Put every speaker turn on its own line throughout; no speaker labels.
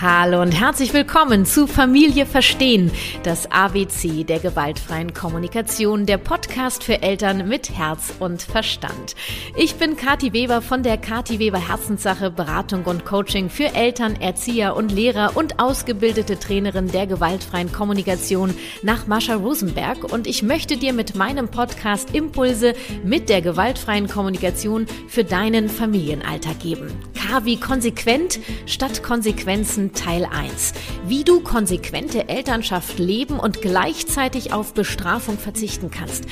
Hallo und herzlich willkommen zu Familie Verstehen, das ABC der gewaltfreien Kommunikation, der Podcast für Eltern mit Herz und Verstand. Ich bin Kathi Weber von der Kathi Weber Herzenssache Beratung und Coaching für Eltern, Erzieher und Lehrer und ausgebildete Trainerin der gewaltfreien Kommunikation nach Mascha Rosenberg und ich möchte dir mit meinem Podcast Impulse mit der gewaltfreien Kommunikation für deinen Familienalltag geben. K wie konsequent statt Konsequenzen Teil 1. Wie du konsequente Elternschaft leben und gleichzeitig auf Bestrafung verzichten kannst.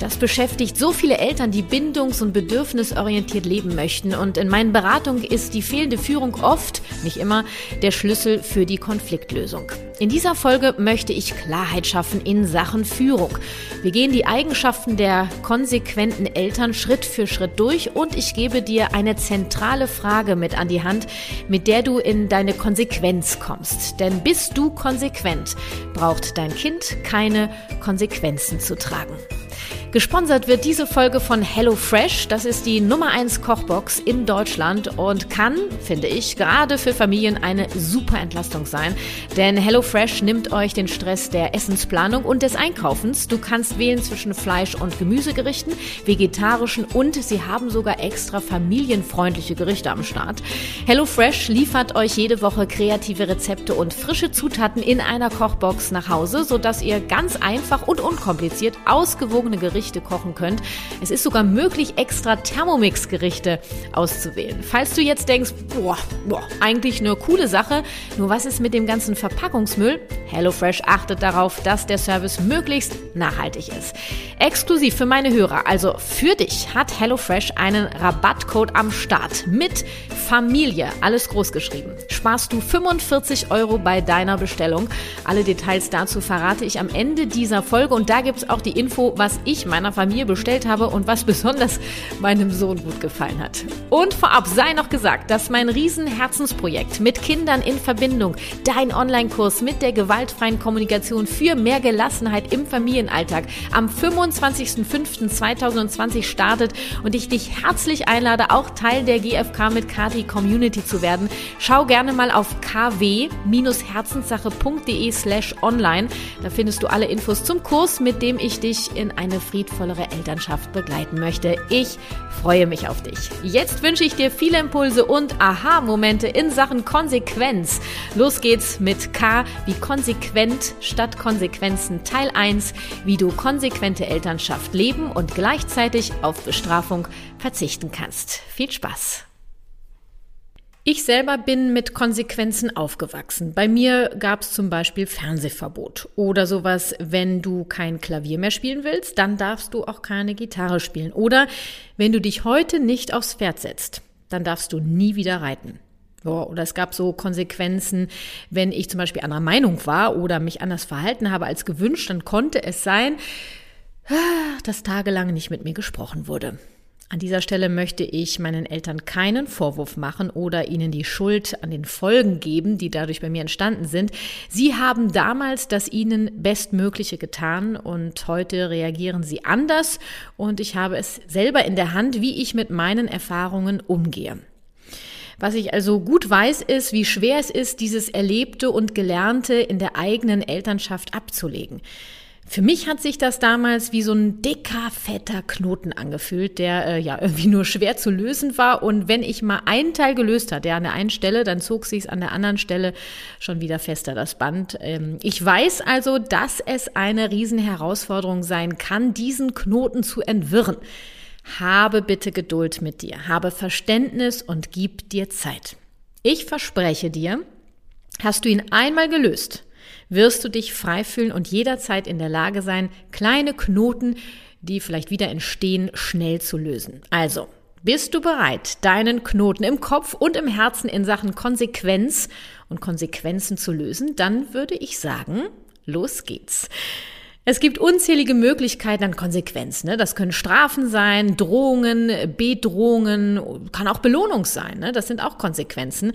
Das beschäftigt so viele Eltern, die bindungs- und bedürfnisorientiert leben möchten. Und in meinen Beratungen ist die fehlende Führung oft, nicht immer, der Schlüssel für die Konfliktlösung. In dieser Folge möchte ich Klarheit schaffen in Sachen Führung. Wir gehen die Eigenschaften der konsequenten Eltern Schritt für Schritt durch und ich gebe dir eine zentrale Frage mit an die Hand, mit der du in deine Konsequenz kommst. Denn bist du konsequent, braucht dein Kind keine Konsequenzen zu tragen. Gesponsert wird diese Folge von HelloFresh. Das ist die Nummer 1 Kochbox in Deutschland und kann, finde ich, gerade für Familien eine super Entlastung sein. Denn HelloFresh nimmt euch den Stress der Essensplanung und des Einkaufens. Du kannst wählen zwischen Fleisch- und Gemüsegerichten, vegetarischen und sie haben sogar extra familienfreundliche Gerichte am Start. HelloFresh liefert euch jede Woche kreative Rezepte und frische Zutaten in einer Kochbox nach Hause, sodass ihr ganz einfach und unkompliziert ausgewogene Gerichte Gerichte kochen könnt. Es ist sogar möglich, extra Thermomix-Gerichte auszuwählen. Falls du jetzt denkst, boah, boah, eigentlich eine coole Sache, nur was ist mit dem ganzen Verpackungsmüll? HelloFresh achtet darauf, dass der Service möglichst nachhaltig ist. Exklusiv für meine Hörer, also für dich, hat HelloFresh einen Rabattcode am Start mit Familie, alles groß geschrieben. Sparst du 45 Euro bei deiner Bestellung. Alle Details dazu verrate ich am Ende dieser Folge und da gibt es auch die Info, was ich meiner Familie bestellt habe und was besonders meinem Sohn gut gefallen hat. Und vorab sei noch gesagt, dass mein Riesenherzensprojekt mit Kindern in Verbindung, dein Online-Kurs mit der gewaltfreien Kommunikation für mehr Gelassenheit im Familienalltag am 25.05.2020 startet und ich dich herzlich einlade, auch Teil der GFK mit Kati Community zu werden. Schau gerne mal auf kw-herzenssache.de slash online. Da findest du alle Infos zum Kurs, mit dem ich dich in eine friedliche friedvollere Elternschaft begleiten möchte. Ich freue mich auf dich. Jetzt wünsche ich dir viele Impulse und Aha-Momente in Sachen Konsequenz. Los geht's mit K wie konsequent statt Konsequenzen Teil 1, wie du konsequente Elternschaft leben und gleichzeitig auf Bestrafung verzichten kannst. Viel Spaß! Ich selber bin mit Konsequenzen aufgewachsen. Bei mir gab es zum Beispiel Fernsehverbot oder sowas, wenn du kein Klavier mehr spielen willst, dann darfst du auch keine Gitarre spielen. Oder wenn du dich heute nicht aufs Pferd setzt, dann darfst du nie wieder reiten. Oder es gab so Konsequenzen, wenn ich zum Beispiel anderer Meinung war oder mich anders verhalten habe als gewünscht, dann konnte es sein, dass tagelang nicht mit mir gesprochen wurde. An dieser Stelle möchte ich meinen Eltern keinen Vorwurf machen oder ihnen die Schuld an den Folgen geben, die dadurch bei mir entstanden sind. Sie haben damals das ihnen Bestmögliche getan und heute reagieren sie anders und ich habe es selber in der Hand, wie ich mit meinen Erfahrungen umgehe. Was ich also gut weiß, ist, wie schwer es ist, dieses Erlebte und Gelernte in der eigenen Elternschaft abzulegen. Für mich hat sich das damals wie so ein dicker, fetter Knoten angefühlt, der äh, ja irgendwie nur schwer zu lösen war. Und wenn ich mal einen Teil gelöst hatte, der an der einen Stelle, dann zog sich es an der anderen Stelle schon wieder fester, das Band. Ähm, ich weiß also, dass es eine Riesenherausforderung sein kann, diesen Knoten zu entwirren. Habe bitte Geduld mit dir, habe Verständnis und gib dir Zeit. Ich verspreche dir, hast du ihn einmal gelöst, wirst du dich frei fühlen und jederzeit in der Lage sein, kleine Knoten, die vielleicht wieder entstehen, schnell zu lösen. Also, bist du bereit, deinen Knoten im Kopf und im Herzen in Sachen Konsequenz und Konsequenzen zu lösen? Dann würde ich sagen, los geht's. Es gibt unzählige Möglichkeiten an Konsequenzen. Ne? Das können Strafen sein, Drohungen, Bedrohungen, kann auch Belohnung sein. Ne? Das sind auch Konsequenzen.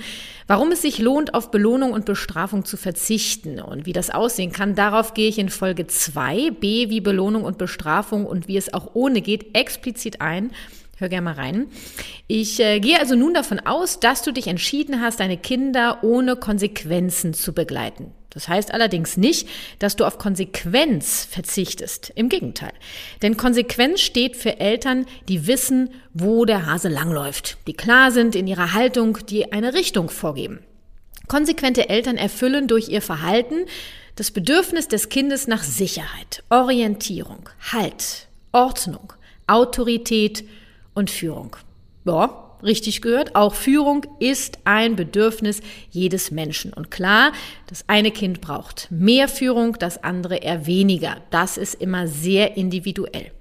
Warum es sich lohnt, auf Belohnung und Bestrafung zu verzichten und wie das aussehen kann, darauf gehe ich in Folge 2, B wie Belohnung und Bestrafung und wie es auch ohne geht, explizit ein. Hör gerne mal rein. Ich äh, gehe also nun davon aus, dass du dich entschieden hast, deine Kinder ohne Konsequenzen zu begleiten. Das heißt allerdings nicht, dass du auf Konsequenz verzichtest. Im Gegenteil. Denn Konsequenz steht für Eltern, die wissen, wo der Hase langläuft, die klar sind in ihrer Haltung, die eine Richtung vorgeben. Konsequente Eltern erfüllen durch ihr Verhalten das Bedürfnis des Kindes nach Sicherheit, Orientierung, Halt, Ordnung, Autorität und Führung. Ja, richtig gehört, auch Führung ist ein Bedürfnis jedes Menschen. Und klar, das eine Kind braucht mehr Führung, das andere eher weniger. Das ist immer sehr individuell.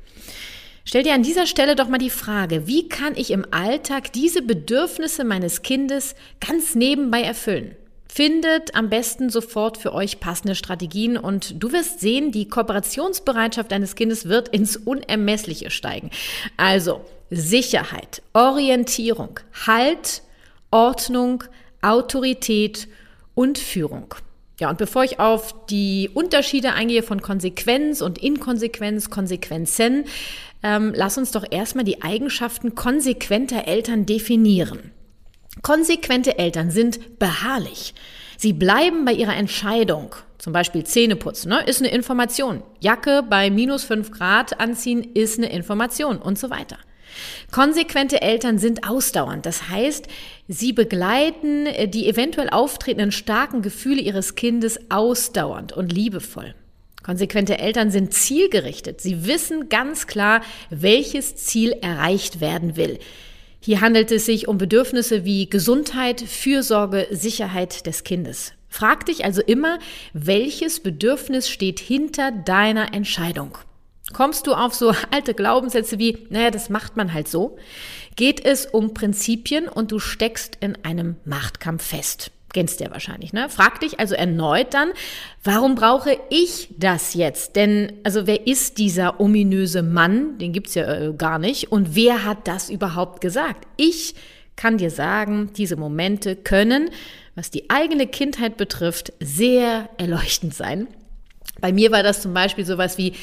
Stell dir an dieser Stelle doch mal die Frage, wie kann ich im Alltag diese Bedürfnisse meines Kindes ganz nebenbei erfüllen? Findet am besten sofort für euch passende Strategien und du wirst sehen, die Kooperationsbereitschaft deines Kindes wird ins Unermessliche steigen. Also Sicherheit, Orientierung, Halt, Ordnung, Autorität und Führung. Ja, und bevor ich auf die Unterschiede eingehe von Konsequenz und Inkonsequenz, Konsequenzen, ähm, lass uns doch erstmal die Eigenschaften konsequenter Eltern definieren. Konsequente Eltern sind beharrlich. Sie bleiben bei ihrer Entscheidung. Zum Beispiel Zähneputzen, ne, ist eine Information. Jacke bei minus fünf Grad anziehen ist eine Information und so weiter. Konsequente Eltern sind ausdauernd. Das heißt, sie begleiten die eventuell auftretenden starken Gefühle ihres Kindes ausdauernd und liebevoll. Konsequente Eltern sind zielgerichtet. Sie wissen ganz klar, welches Ziel erreicht werden will. Hier handelt es sich um Bedürfnisse wie Gesundheit, Fürsorge, Sicherheit des Kindes. Frag dich also immer, welches Bedürfnis steht hinter deiner Entscheidung. Kommst du auf so alte Glaubenssätze wie, naja, das macht man halt so, geht es um Prinzipien und du steckst in einem Machtkampf fest. Kennst du ja wahrscheinlich, ne? Frag dich also erneut dann, warum brauche ich das jetzt? Denn, also wer ist dieser ominöse Mann? Den gibt's ja äh, gar nicht. Und wer hat das überhaupt gesagt? Ich kann dir sagen, diese Momente können, was die eigene Kindheit betrifft, sehr erleuchtend sein. Bei mir war das zum Beispiel sowas wie,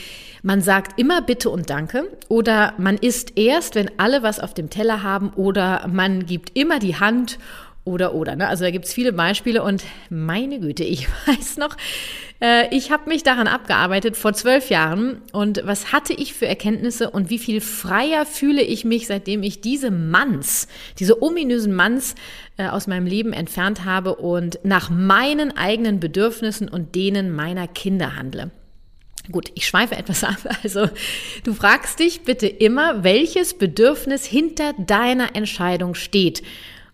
man sagt immer Bitte und Danke oder man isst erst, wenn alle was auf dem Teller haben oder man gibt immer die Hand oder oder. Ne? Also da gibt's viele Beispiele und meine Güte, ich weiß noch, äh, ich habe mich daran abgearbeitet vor zwölf Jahren und was hatte ich für Erkenntnisse und wie viel freier fühle ich mich, seitdem ich diese Manns, diese ominösen Manns äh, aus meinem Leben entfernt habe und nach meinen eigenen Bedürfnissen und denen meiner Kinder handle. Gut, ich schweife etwas ab. Also, du fragst dich bitte immer, welches Bedürfnis hinter deiner Entscheidung steht.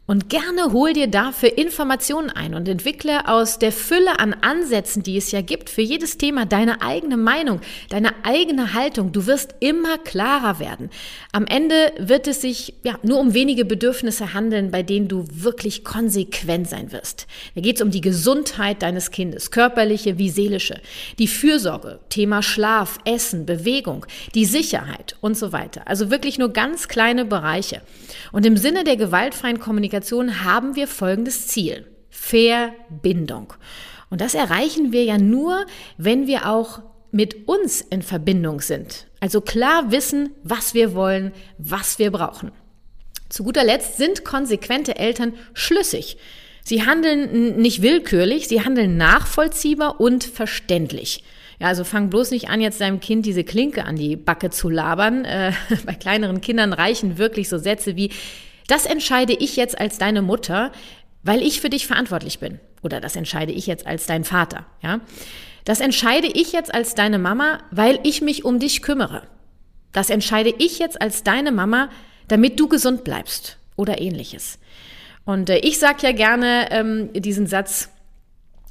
Und gerne hol dir dafür Informationen ein und entwickle aus der Fülle an Ansätzen, die es ja gibt, für jedes Thema deine eigene Meinung, deine eigene Haltung. Du wirst immer klarer werden. Am Ende wird es sich ja nur um wenige Bedürfnisse handeln, bei denen du wirklich konsequent sein wirst. Da geht es um die Gesundheit deines Kindes, körperliche wie seelische, die Fürsorge, Thema Schlaf, Essen, Bewegung, die Sicherheit und so weiter. Also wirklich nur ganz kleine Bereiche. Und im Sinne der gewaltfreien Kommunikation Kommunikation haben wir folgendes Ziel. Verbindung. Und das erreichen wir ja nur, wenn wir auch mit uns in Verbindung sind. Also klar wissen, was wir wollen, was wir brauchen. Zu guter Letzt sind konsequente Eltern schlüssig. Sie handeln nicht willkürlich, sie handeln nachvollziehbar und verständlich. Ja, also fang bloß nicht an, jetzt deinem Kind diese Klinke an die Backe zu labern. Äh, bei kleineren Kindern reichen wirklich so Sätze wie, das entscheide ich jetzt als deine Mutter, weil ich für dich verantwortlich bin. Oder das entscheide ich jetzt als dein Vater, ja. Das entscheide ich jetzt als deine Mama, weil ich mich um dich kümmere. Das entscheide ich jetzt als deine Mama, damit du gesund bleibst oder ähnliches. Und äh, ich sage ja gerne ähm, diesen Satz,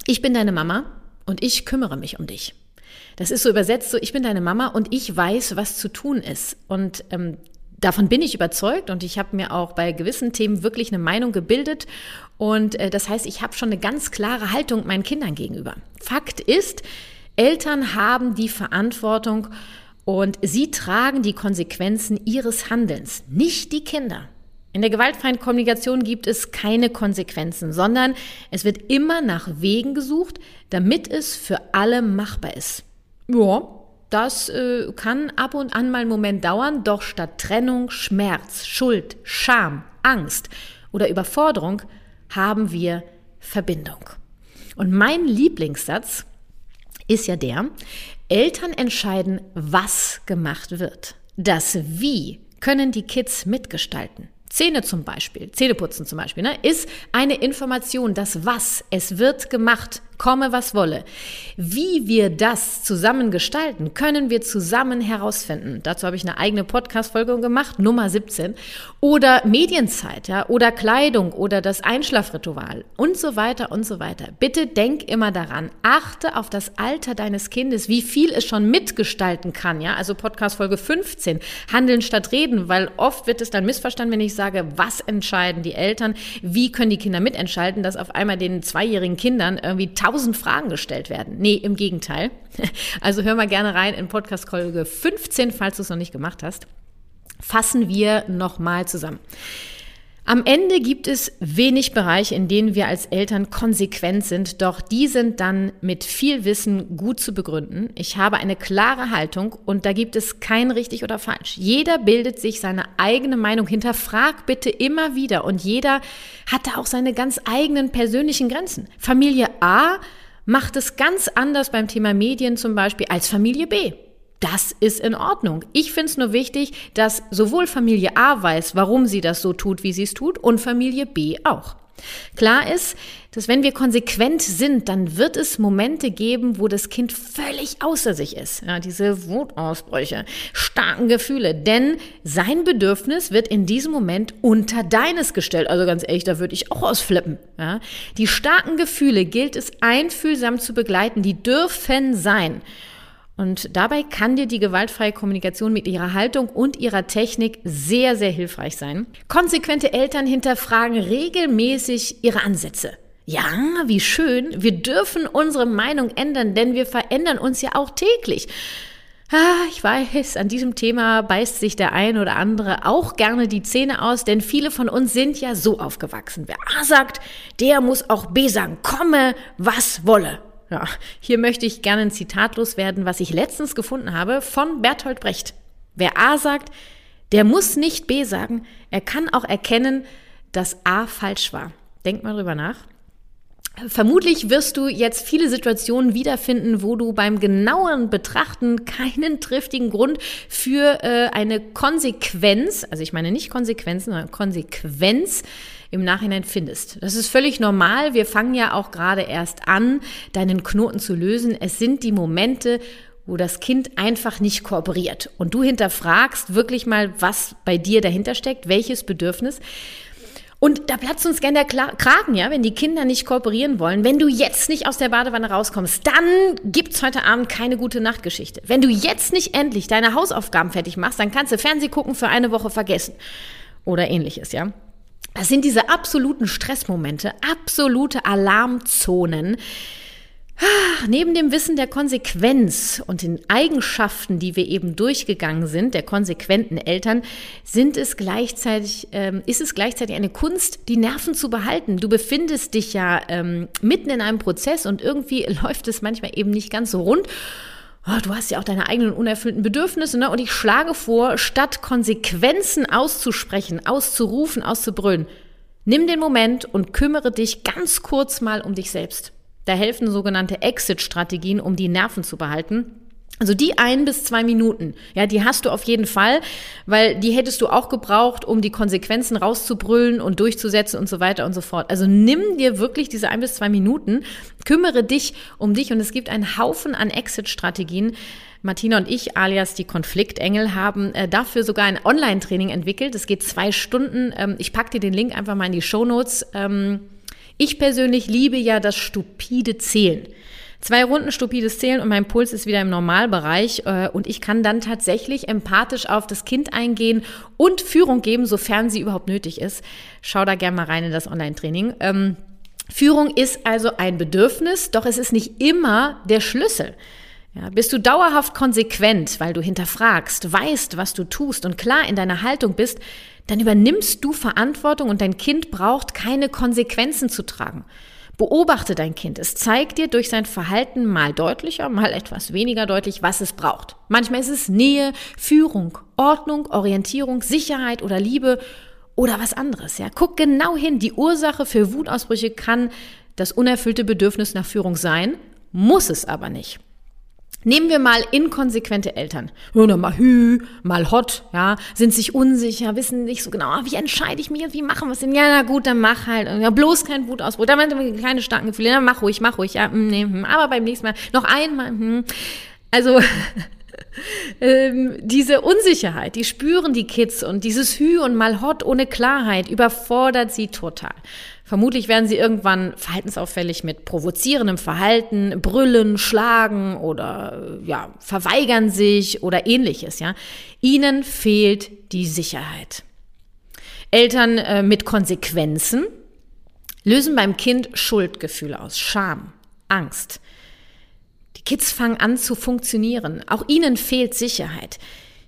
ich bin deine Mama und ich kümmere mich um dich. Das ist so übersetzt so, ich bin deine Mama und ich weiß, was zu tun ist. Und ähm, Davon bin ich überzeugt und ich habe mir auch bei gewissen Themen wirklich eine Meinung gebildet. Und äh, das heißt, ich habe schon eine ganz klare Haltung meinen Kindern gegenüber. Fakt ist, Eltern haben die Verantwortung und sie tragen die Konsequenzen ihres Handelns, nicht die Kinder. In der gewaltfreien Kommunikation gibt es keine Konsequenzen, sondern es wird immer nach Wegen gesucht, damit es für alle machbar ist. Ja, das äh, kann ab und an mal einen Moment dauern, doch statt Trennung, Schmerz, Schuld, Scham, Angst oder Überforderung haben wir Verbindung. Und mein Lieblingssatz ist ja der, Eltern entscheiden, was gemacht wird. Das Wie können die Kids mitgestalten. Zähne zum Beispiel, Zähneputzen zum Beispiel, ne, ist eine Information, das Was, es wird gemacht, komme was wolle. Wie wir das zusammen gestalten, können wir zusammen herausfinden. Dazu habe ich eine eigene Podcast-Folge gemacht, Nummer 17. Oder Medienzeit, ja, oder Kleidung oder das Einschlafritual und so weiter und so weiter. Bitte denk immer daran, achte auf das Alter deines Kindes, wie viel es schon mitgestalten kann, ja. Also Podcast-Folge 15, Handeln statt Reden, weil oft wird es dann missverstanden, wenn ich sage, was entscheiden die Eltern, wie können die Kinder mitentscheiden, dass auf einmal den zweijährigen Kindern irgendwie tausend Fragen gestellt werden. Nee, im Gegenteil. Also hör mal gerne rein in Podcast Folge 15, falls du es noch nicht gemacht hast. Fassen wir nochmal zusammen. Am Ende gibt es wenig Bereiche, in denen wir als Eltern konsequent sind, doch die sind dann mit viel Wissen gut zu begründen. Ich habe eine klare Haltung und da gibt es kein richtig oder falsch. Jeder bildet sich seine eigene Meinung, hinterfrag bitte immer wieder und jeder hat da auch seine ganz eigenen persönlichen Grenzen. Familie A macht es ganz anders beim Thema Medien zum Beispiel als Familie B. Das ist in Ordnung. Ich finde es nur wichtig, dass sowohl Familie A weiß, warum sie das so tut, wie sie es tut, und Familie B auch. Klar ist, dass wenn wir konsequent sind, dann wird es Momente geben, wo das Kind völlig außer sich ist. Ja, diese Wutausbrüche, starken Gefühle. Denn sein Bedürfnis wird in diesem Moment unter deines gestellt. Also ganz ehrlich, da würde ich auch ausflippen. Ja, die starken Gefühle gilt es einfühlsam zu begleiten. Die dürfen sein. Und dabei kann dir die gewaltfreie Kommunikation mit ihrer Haltung und ihrer Technik sehr, sehr hilfreich sein. Konsequente Eltern hinterfragen regelmäßig ihre Ansätze. Ja, wie schön. Wir dürfen unsere Meinung ändern, denn wir verändern uns ja auch täglich. Ah, ich weiß, an diesem Thema beißt sich der ein oder andere auch gerne die Zähne aus, denn viele von uns sind ja so aufgewachsen. Wer A sagt, der muss auch B sagen. Komme, was wolle. Ja, hier möchte ich gerne ein Zitat loswerden, was ich letztens gefunden habe von Bertolt Brecht. Wer A sagt, der muss nicht B sagen. Er kann auch erkennen, dass A falsch war. Denk mal drüber nach. Vermutlich wirst du jetzt viele Situationen wiederfinden, wo du beim genauen Betrachten keinen triftigen Grund für äh, eine Konsequenz, also ich meine nicht Konsequenzen, sondern Konsequenz im Nachhinein findest. Das ist völlig normal. Wir fangen ja auch gerade erst an, deinen Knoten zu lösen. Es sind die Momente, wo das Kind einfach nicht kooperiert und du hinterfragst wirklich mal, was bei dir dahinter steckt, welches Bedürfnis. Und da platzt uns gerne der Kragen, ja, wenn die Kinder nicht kooperieren wollen. Wenn du jetzt nicht aus der Badewanne rauskommst, dann gibt's heute Abend keine gute Nachtgeschichte. Wenn du jetzt nicht endlich deine Hausaufgaben fertig machst, dann kannst du Fernseh gucken für eine Woche vergessen. Oder ähnliches, ja. Das sind diese absoluten Stressmomente, absolute Alarmzonen. Ah, neben dem Wissen der Konsequenz und den Eigenschaften, die wir eben durchgegangen sind, der konsequenten Eltern, sind es gleichzeitig, ähm, ist es gleichzeitig eine Kunst, die Nerven zu behalten. Du befindest dich ja ähm, mitten in einem Prozess und irgendwie läuft es manchmal eben nicht ganz so rund oh, du hast ja auch deine eigenen unerfüllten Bedürfnisse, ne? Und ich schlage vor, statt Konsequenzen auszusprechen, auszurufen, auszubrüllen, nimm den Moment und kümmere dich ganz kurz mal um dich selbst. Da helfen sogenannte Exit-Strategien, um die Nerven zu behalten. Also die ein bis zwei Minuten, ja, die hast du auf jeden Fall, weil die hättest du auch gebraucht, um die Konsequenzen rauszubrüllen und durchzusetzen und so weiter und so fort. Also nimm dir wirklich diese ein bis zwei Minuten, kümmere dich um dich und es gibt einen Haufen an Exit-Strategien. Martina und ich, alias die Konfliktengel, haben äh, dafür sogar ein Online-Training entwickelt. Es geht zwei Stunden. Ähm, ich packe dir den Link einfach mal in die Show Notes. Ähm, ich persönlich liebe ja das stupide Zählen. Zwei Runden stupides Zählen und mein Puls ist wieder im Normalbereich äh, und ich kann dann tatsächlich empathisch auf das Kind eingehen und Führung geben, sofern sie überhaupt nötig ist. Schau da gerne mal rein in das Online-Training. Ähm, Führung ist also ein Bedürfnis, doch es ist nicht immer der Schlüssel. Ja, bist du dauerhaft konsequent, weil du hinterfragst, weißt, was du tust und klar in deiner Haltung bist, dann übernimmst du Verantwortung und dein Kind braucht keine Konsequenzen zu tragen. Beobachte dein Kind. Es zeigt dir durch sein Verhalten mal deutlicher, mal etwas weniger deutlich, was es braucht. Manchmal ist es Nähe, Führung, Ordnung, Orientierung, Sicherheit oder Liebe oder was anderes. Ja, guck genau hin. Die Ursache für Wutausbrüche kann das unerfüllte Bedürfnis nach Führung sein, muss es aber nicht. Nehmen wir mal inkonsequente Eltern. Ja, mal hü, mal hot, ja, sind sich unsicher, wissen nicht so genau, ah, wie entscheide ich mich jetzt, wie machen wir es denn? Ja, na gut, dann mach halt. Ja, bloß kein Wutausbruch. Da haben keine starken Gefühle. Ja, mach ruhig, mach ruhig. Ja, mm, nee, hm, aber beim nächsten Mal noch einmal. Hm. Also ähm, diese Unsicherheit, die spüren die Kids und dieses Hü und mal hot ohne Klarheit überfordert sie total. Vermutlich werden sie irgendwann verhaltensauffällig mit provozierendem Verhalten, brüllen, schlagen oder ja, verweigern sich oder ähnliches, ja. Ihnen fehlt die Sicherheit. Eltern äh, mit Konsequenzen lösen beim Kind Schuldgefühle aus, Scham, Angst. Kids fangen an zu funktionieren. Auch ihnen fehlt Sicherheit.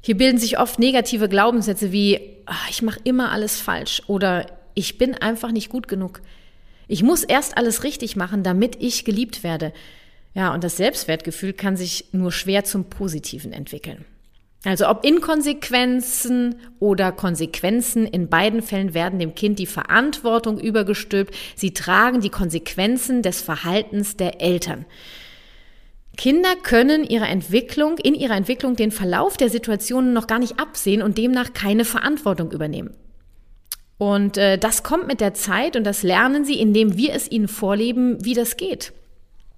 Hier bilden sich oft negative Glaubenssätze wie, ach, ich mache immer alles falsch oder ich bin einfach nicht gut genug. Ich muss erst alles richtig machen, damit ich geliebt werde. Ja, und das Selbstwertgefühl kann sich nur schwer zum Positiven entwickeln. Also ob Inkonsequenzen oder Konsequenzen, in beiden Fällen werden dem Kind die Verantwortung übergestülpt. Sie tragen die Konsequenzen des Verhaltens der Eltern. Kinder können ihre Entwicklung, in ihrer Entwicklung den Verlauf der Situationen noch gar nicht absehen und demnach keine Verantwortung übernehmen. Und äh, das kommt mit der Zeit und das lernen sie, indem wir es ihnen vorleben, wie das geht.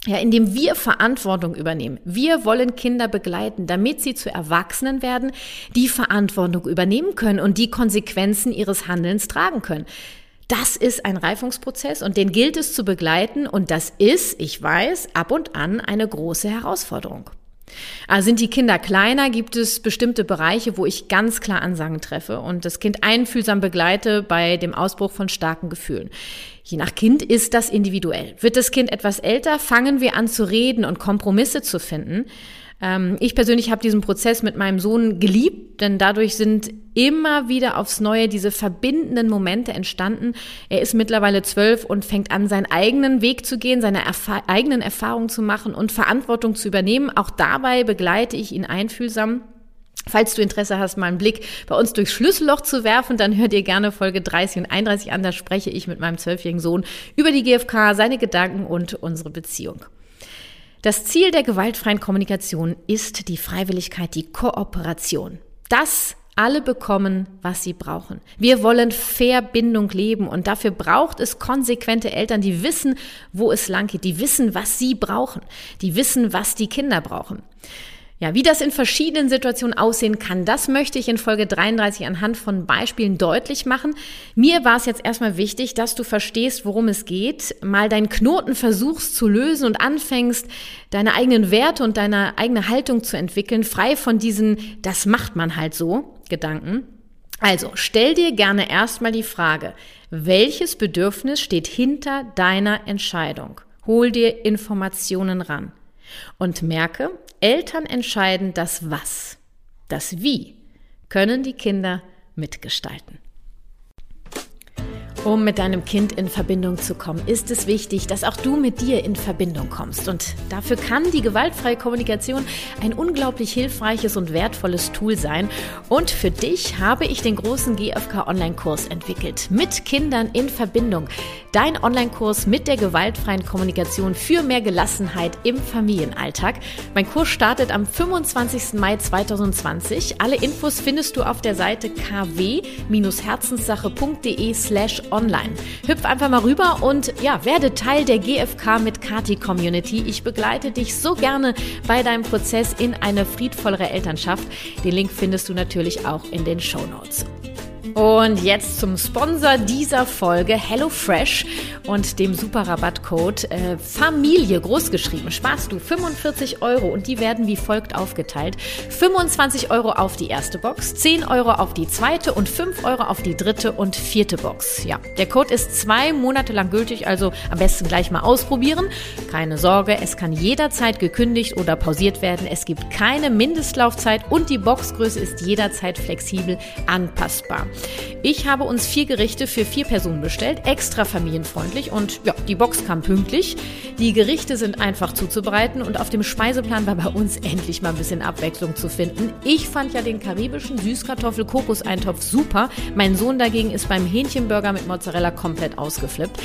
Ja, indem wir Verantwortung übernehmen. Wir wollen Kinder begleiten, damit sie zu Erwachsenen werden, die Verantwortung übernehmen können und die Konsequenzen ihres Handelns tragen können. Das ist ein Reifungsprozess und den gilt es zu begleiten und das ist, ich weiß, ab und an eine große Herausforderung. Also sind die Kinder kleiner, gibt es bestimmte Bereiche, wo ich ganz klar Ansagen treffe und das Kind einfühlsam begleite bei dem Ausbruch von starken Gefühlen. Je nach Kind ist das individuell. Wird das Kind etwas älter, fangen wir an zu reden und Kompromisse zu finden. Ähm, ich persönlich habe diesen Prozess mit meinem Sohn geliebt, denn dadurch sind immer wieder aufs Neue diese verbindenden Momente entstanden. Er ist mittlerweile zwölf und fängt an, seinen eigenen Weg zu gehen, seine Erfa eigenen Erfahrungen zu machen und Verantwortung zu übernehmen. Auch dabei begleite ich ihn einfühlsam. Falls du Interesse hast, mal einen Blick bei uns durchs Schlüsselloch zu werfen, dann hör dir gerne Folge 30 und 31 an. Da spreche ich mit meinem zwölfjährigen Sohn über die GfK, seine Gedanken und unsere Beziehung. Das Ziel der gewaltfreien Kommunikation ist die Freiwilligkeit, die Kooperation. Das alle bekommen, was sie brauchen. Wir wollen Verbindung leben und dafür braucht es konsequente Eltern, die wissen, wo es lang geht, die wissen, was sie brauchen, die wissen, was die Kinder brauchen. Ja, wie das in verschiedenen Situationen aussehen kann, das möchte ich in Folge 33 anhand von Beispielen deutlich machen. Mir war es jetzt erstmal wichtig, dass du verstehst, worum es geht, mal deinen Knoten versuchst zu lösen und anfängst, deine eigenen Werte und deine eigene Haltung zu entwickeln, frei von diesen, das macht man halt so, Gedanken. Also, stell dir gerne erstmal die Frage, welches Bedürfnis steht hinter deiner Entscheidung? Hol dir Informationen ran. Und merke, Eltern entscheiden das Was. Das Wie können die Kinder mitgestalten. Um mit deinem Kind in Verbindung zu kommen, ist es wichtig, dass auch du mit dir in Verbindung kommst. Und dafür kann die gewaltfreie Kommunikation ein unglaublich hilfreiches und wertvolles Tool sein. Und für dich habe ich den großen GFK Online-Kurs entwickelt. Mit Kindern in Verbindung. Dein Online-Kurs mit der gewaltfreien Kommunikation für mehr Gelassenheit im Familienalltag. Mein Kurs startet am 25. Mai 2020. Alle Infos findest du auf der Seite kw-herzenssache.de slash online. Hüpf einfach mal rüber und ja, werde Teil der GFK mit Kati Community. Ich begleite dich so gerne bei deinem Prozess in eine friedvollere Elternschaft. Den Link findest du natürlich auch in den Show Notes. Und jetzt zum Sponsor dieser Folge, HelloFresh und dem super Rabattcode äh, Familie großgeschrieben. Sparst du 45 Euro und die werden wie folgt aufgeteilt. 25 Euro auf die erste Box, 10 Euro auf die zweite und 5 Euro auf die dritte und vierte Box. Ja, der Code ist zwei Monate lang gültig, also am besten gleich mal ausprobieren. Keine Sorge, es kann jederzeit gekündigt oder pausiert werden. Es gibt keine Mindestlaufzeit und die Boxgröße ist jederzeit flexibel anpassbar. Ich habe uns vier Gerichte für vier Personen bestellt, extra familienfreundlich und ja, die Box kam pünktlich. Die Gerichte sind einfach zuzubereiten und auf dem Speiseplan war bei uns endlich mal ein bisschen Abwechslung zu finden. Ich fand ja den karibischen Süßkartoffel-Kokos-Eintopf super. Mein Sohn dagegen ist beim Hähnchenburger mit Mozzarella komplett ausgeflippt.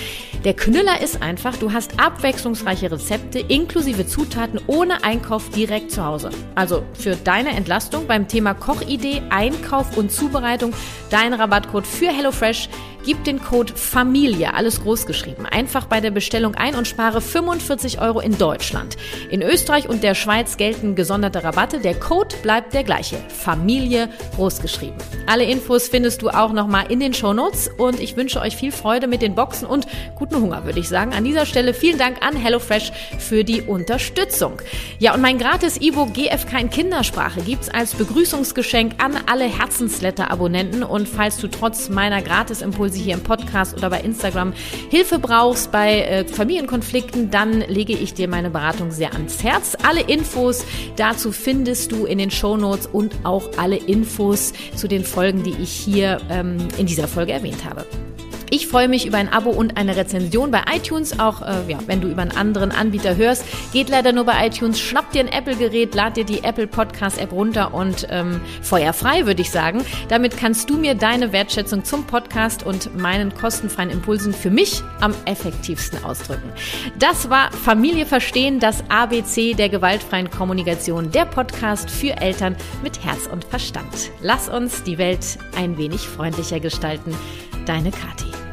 Der Knüller ist einfach, du hast abwechslungsreiche Rezepte inklusive Zutaten ohne Einkauf direkt zu Hause. Also für deine Entlastung beim Thema Kochidee, Einkauf und Zubereitung dein Rabattcode für HelloFresh Gib den Code Familie, alles groß geschrieben, einfach bei der Bestellung ein und spare 45 Euro in Deutschland. In Österreich und der Schweiz gelten gesonderte Rabatte. Der Code bleibt der gleiche. Familie groß geschrieben. Alle Infos findest du auch nochmal in den Shownotes und ich wünsche euch viel Freude mit den Boxen und guten Hunger, würde ich sagen. An dieser Stelle vielen Dank an HelloFresh für die Unterstützung. Ja, und mein gratis E-Book GFK in Kindersprache gibt's als Begrüßungsgeschenk an alle Herzensletter-Abonnenten und falls du trotz meiner Gratis-Impulse hier im Podcast oder bei Instagram Hilfe brauchst bei äh, Familienkonflikten, dann lege ich dir meine Beratung sehr ans Herz. Alle Infos dazu findest du in den Show Notes und auch alle Infos zu den Folgen, die ich hier ähm, in dieser Folge erwähnt habe. Ich freue mich über ein Abo und eine Rezension bei iTunes, auch äh, ja, wenn du über einen anderen Anbieter hörst. Geht leider nur bei iTunes. Schnapp dir ein Apple-Gerät, lad dir die Apple Podcast-App runter und ähm, feuerfrei, würde ich sagen. Damit kannst du mir deine Wertschätzung zum Podcast und meinen kostenfreien Impulsen für mich am effektivsten ausdrücken. Das war Familie verstehen, das ABC der gewaltfreien Kommunikation, der Podcast für Eltern mit Herz und Verstand. Lass uns die Welt ein wenig freundlicher gestalten. Deine Kathi.